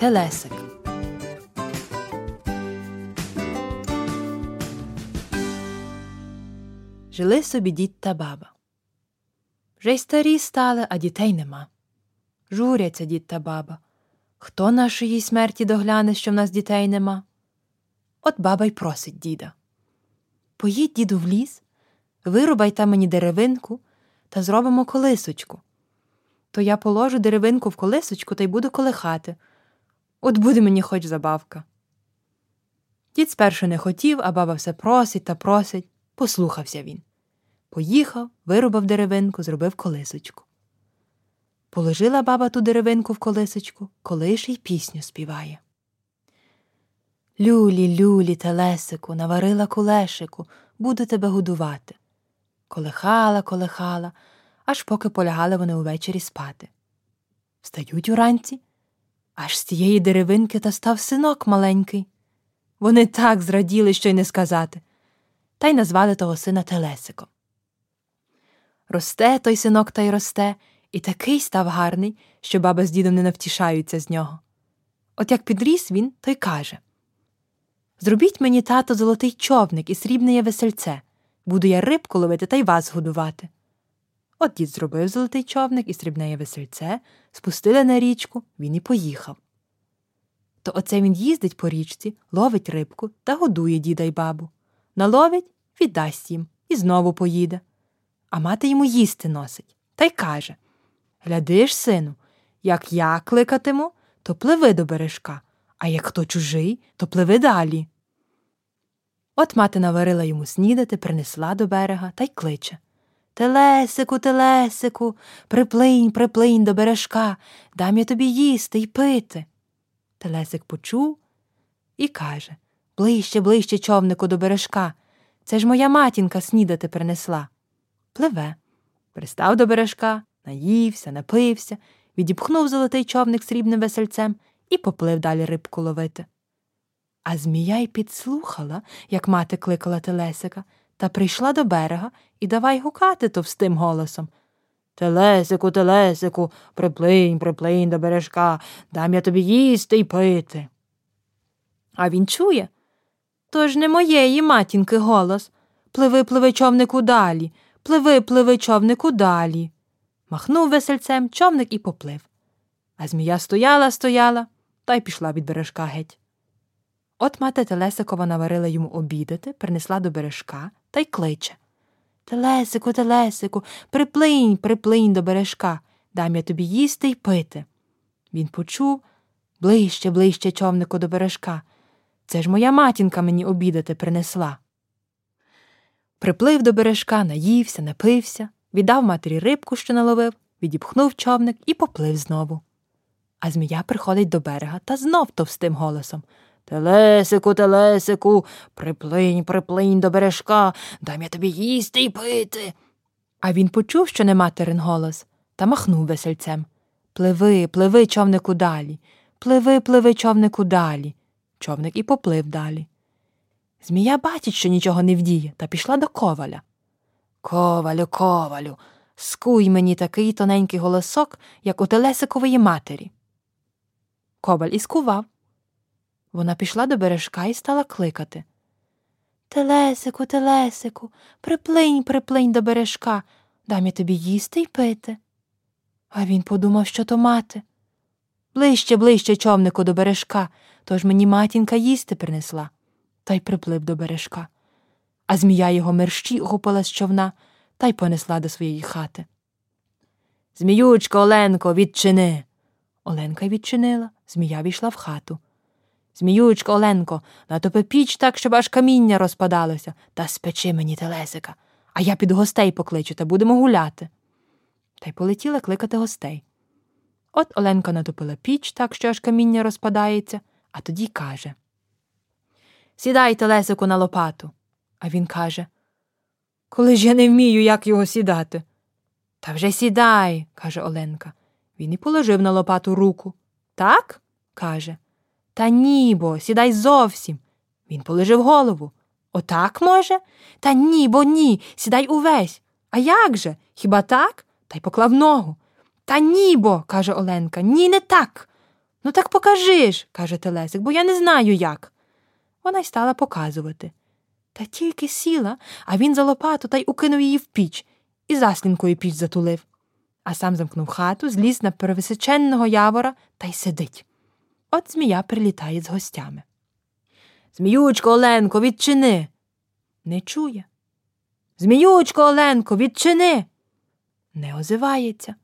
Телесик. Жили собі дід та баба. Вже й старі стали, а дітей нема. Журяться дід та баба. Хто нашої смерті догляне, що в нас дітей нема? От баба й просить діда. Поїдь, діду, в ліс, вирубай там мені деревинку та зробимо колисочку. То я положу деревинку в колисочку та й буду колихати. От буде мені хоч забавка. Дід спершу не хотів, а баба все просить та просить. Послухався він. Поїхав, вирубав деревинку, зробив колисочку. Положила баба ту деревинку в колисочку, колише й пісню співає. Люлі, люлі, телесику, наварила кулешику, буду тебе годувати. Колихала, колихала, аж поки полягали вони увечері спати. Встають уранці, аж з тієї деревинки та став синок маленький. Вони так зраділи, що й не сказати, та й назвали того сина Телесиком. Росте той синок та й росте, і такий став гарний, що баба з дідом не навтішаються з нього. От як підріс він, то й каже Зробіть мені, тато, золотий човник і срібне весельце. Буду я рибку ловити та й вас годувати. От дід зробив золотий човник і срібне весельце, спустили на річку, він і поїхав. То оце він їздить по річці, ловить рибку та годує діда й бабу. Наловить, віддасть їм і знову поїде. А мати йому їсти носить та й каже Глядиш, сину, як я кликатиму, то пливи до бережка, а як хто чужий, то пливи далі. От мати наварила йому снідати, принесла до берега та й кличе Телесику, телесику, приплинь, приплинь до бережка, дам я тобі їсти й пити. Телесик почув і каже Ближче, ближче, човнику, до бережка. Це ж моя матінка снідати принесла. Пливе. Пристав до бережка, наївся, напився, відіпхнув золотий човник срібним весельцем і поплив далі рибку ловити. А змія й підслухала, як мати кликала Телесика, та прийшла до берега і давай гукати товстим голосом. Телесику, телесику, приплинь, приплинь до бережка, дам я тобі їсти й пити. А він чує. То ж не моєї матінки голос. Пливи, пливи, човнику далі, пливи, пливи, човнику далі. Махнув весельцем човник і поплив. А змія стояла, стояла та й пішла від бережка геть. От мати Телесикова наварила йому обідати, принесла до бережка та й кличе Телесику, Телесику, приплинь, приплинь до бережка, дам я тобі їсти й пити. Він почув ближче, ближче, човнику до бережка. Це ж моя матінка мені обідати принесла. Приплив до бережка, наївся, напився, віддав матері рибку, що наловив, відіпхнув човник і поплив знову. А змія приходить до берега та знов товстим голосом Телесику, телесику, приплинь, приплинь до бережка, дам я тобі їсти й пити. А він почув, що не материн голос, та махнув весельцем. Пливи, пливи, човнику далі, пливи, пливи, човнику далі. Човник і поплив далі. Змія бачить, що нічого не вдіє, та пішла до коваля. Ковалю, ковалю, скуй мені такий тоненький голосок, як у Телесикової матері. Коваль і скував. Вона пішла до бережка і стала кликати. Телесику, телесику, приплинь, приплинь до бережка, дам я тобі їсти й пити. А він подумав, що то мати. Ближче, ближче, човнику, до бережка, тож мені матінка їсти принесла, та й приплив до бережка. А змія його мерщі гупала з човна та й понесла до своєї хати. Зміючка, Оленко, відчини. Оленка відчинила, змія війшла в хату. Зміючко, Оленко, натопи піч так, щоб аж каміння розпадалося, та спечи мені телесика, а я під гостей покличу та будемо гуляти. Та й полетіла кликати гостей. От Оленка натопила піч так, що аж каміння розпадається, а тоді каже Сідай, телесику, на лопату. А він каже Коли ж я не вмію, як його сідати. Та вже сідай, каже Оленка. Він і положив на лопату руку. Так? каже. Та ні, бо, сідай зовсім. Він положив голову. Отак, може? Та ні, бо ні, сідай увесь. А як же? Хіба так? Та й поклав ногу. Та ні, бо, каже Оленка, ні, не так. Ну, так покажи ж, каже Телесик, бо я не знаю як. Вона й стала показувати. Та тільки сіла, а він за лопату та й укинув її в піч і заслінкою піч затулив, а сам замкнув хату, зліз на перевисоченного явора та й сидить. От змія прилітає з гостями. Зміючко, Оленко, відчини. Не чує. Зміючко, Оленко, відчини. Не озивається.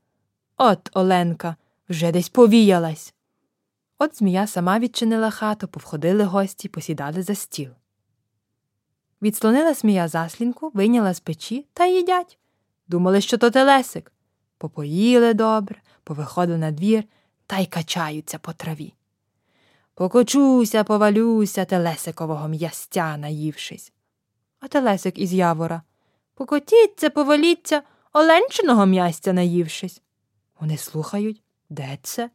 От Оленка вже десь повіялась. От змія сама відчинила хату, повходили гості, посідали за стіл. Відслонила змія заслінку, вийняла з печі та їдять. Думали, що то телесик. Попоїли добре, повиходили на двір та й качаються по траві. Покочуся, повалюся, телесикового м'ястя, наївшись. А телесик із явора. Покотіться, поваліться, оленчиного м'ястя наївшись. Вони слухають, де це?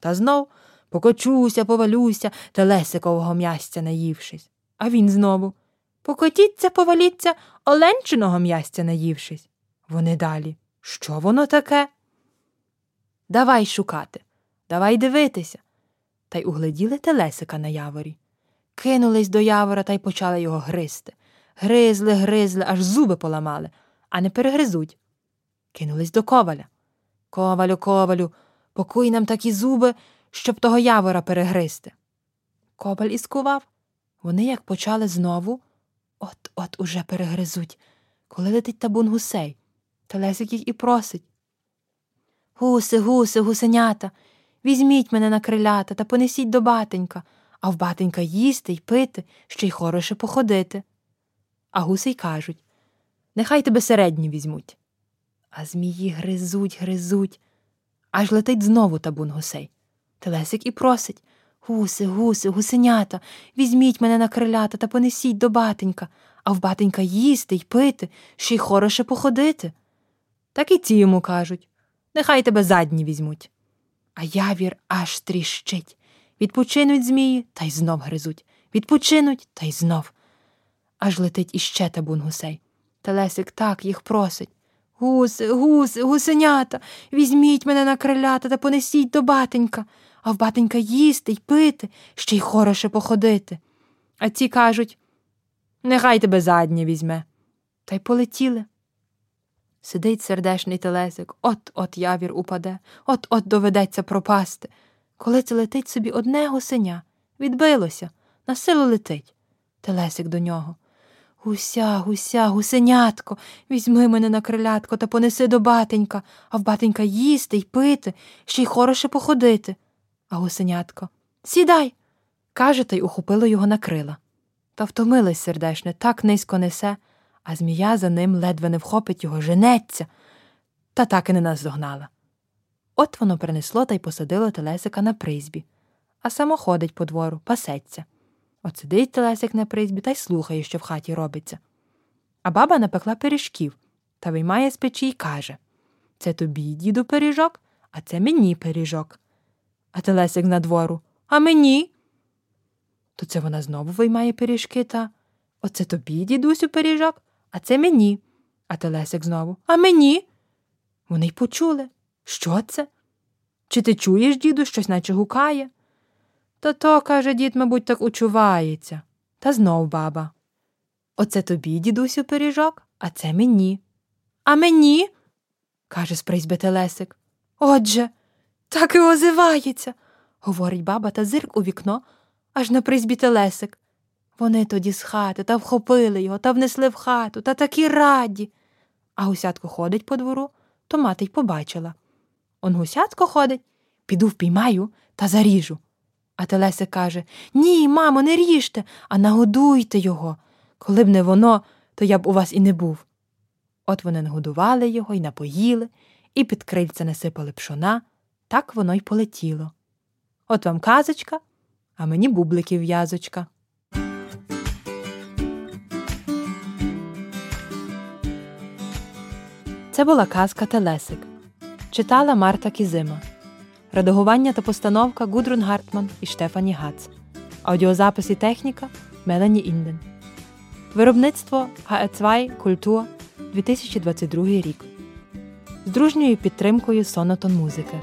Та знов покочуся, повалюся, телесикового м'ястя наївшись. А він знову Покотіться, поваліться, оленчиного м'ястя наївшись. Вони далі. Що воно таке? Давай шукати, давай дивитися. Та й угледіли телесика на яворі. Кинулись до явора та й почали його гризти. Гризли, гризли, аж зуби поламали, а не перегризуть. Кинулись до коваля. Ковалю, ковалю, покуй нам такі зуби, щоб того явора перегризти. Коваль іскував. Вони як почали знову. От от уже перегризуть, коли летить табун гусей. Телесик їх і просить. Гуси, гуси, гусенята, візьміть мене на крилята та понесіть до батенька, а в батенька їсти й пити, ще й хороше походити. А гуси й кажуть Нехай тебе середні візьмуть. А змії гризуть, гризуть. Аж летить знову табун гусей. Телесик і просить Гуси, гуси, гусенята, візьміть мене на крилята та понесіть до батенька, а в батенька їсти й пити, ще й хороше походити. Так і ці йому кажуть нехай тебе задні візьмуть. А явір аж тріщить. Відпочинуть змії та й знов гризуть. Відпочинуть та й знов. Аж летить іще табун гусей. Телесик так їх просить. Гуси, гуси, гусенята, візьміть мене на крилята та понесіть до батенька а в батенька їсти й пити, ще й хороше походити. А ці кажуть нехай тебе заднє візьме. Та й полетіли. Сидить сердешний телесик, от от явір упаде, от от доведеться пропасти. Коли це летить собі одне гусеня, відбилося, на силу летить. Телесик до нього. Гуся, гуся, гусенятко, візьми мене на крилятко та понеси до батенька, а в батенька їсти й пити, ще й хороше походити а гусенятко Сідай. каже та й ухопило його на крила. Та втомилась сердешне, так низько несе, а змія за ним ледве не вхопить його, женеться, та так і не наздогнала. От воно принесло та й посадило телесика на призбі, а само ходить по двору, пасеться. От сидить телесик на призбі та й слухає, що в хаті робиться. А баба напекла пиріжків та виймає з печі й каже Це тобі, діду, пиріжок, а це мені пиріжок. А Телесик на двору. А мені? То це вона знову виймає пиріжки та Оце тобі, дідусю, пиріжок, а це мені. А Телесик знову. А мені? Вони й почули. Що це? Чи ти чуєш, діду, щось наче гукає? Та то, каже дід, мабуть, так учувається. Та знов баба. Оце тобі, дідусю, пиріжок, а це мені. А мені? каже з призьби Телесик. Отже. Так і озивається, говорить баба та зирк у вікно, аж на призбі телесик. Вони тоді з хати та вхопили його та внесли в хату та такі раді. А гусятко ходить по двору, то мати й побачила. Он гусятко ходить, піду впіймаю та заріжу. А Телесик каже Ні, мамо, не ріжте, а нагодуйте його. Коли б не воно, то я б у вас і не був. От вони нагодували його і напоїли, і під крильця насипали пшона. Так воно й полетіло. От вам казочка, а мені бубликів в'язочка. Це була казка Телесик. Читала Марта Кізима. Редагування та постановка Гудрун Гартман і Штефані Гац. Аудіозапис і техніка Мелані Інден. Виробництво ГЕ2 Культура 2022 рік. З дружньою підтримкою Сонотон Музики.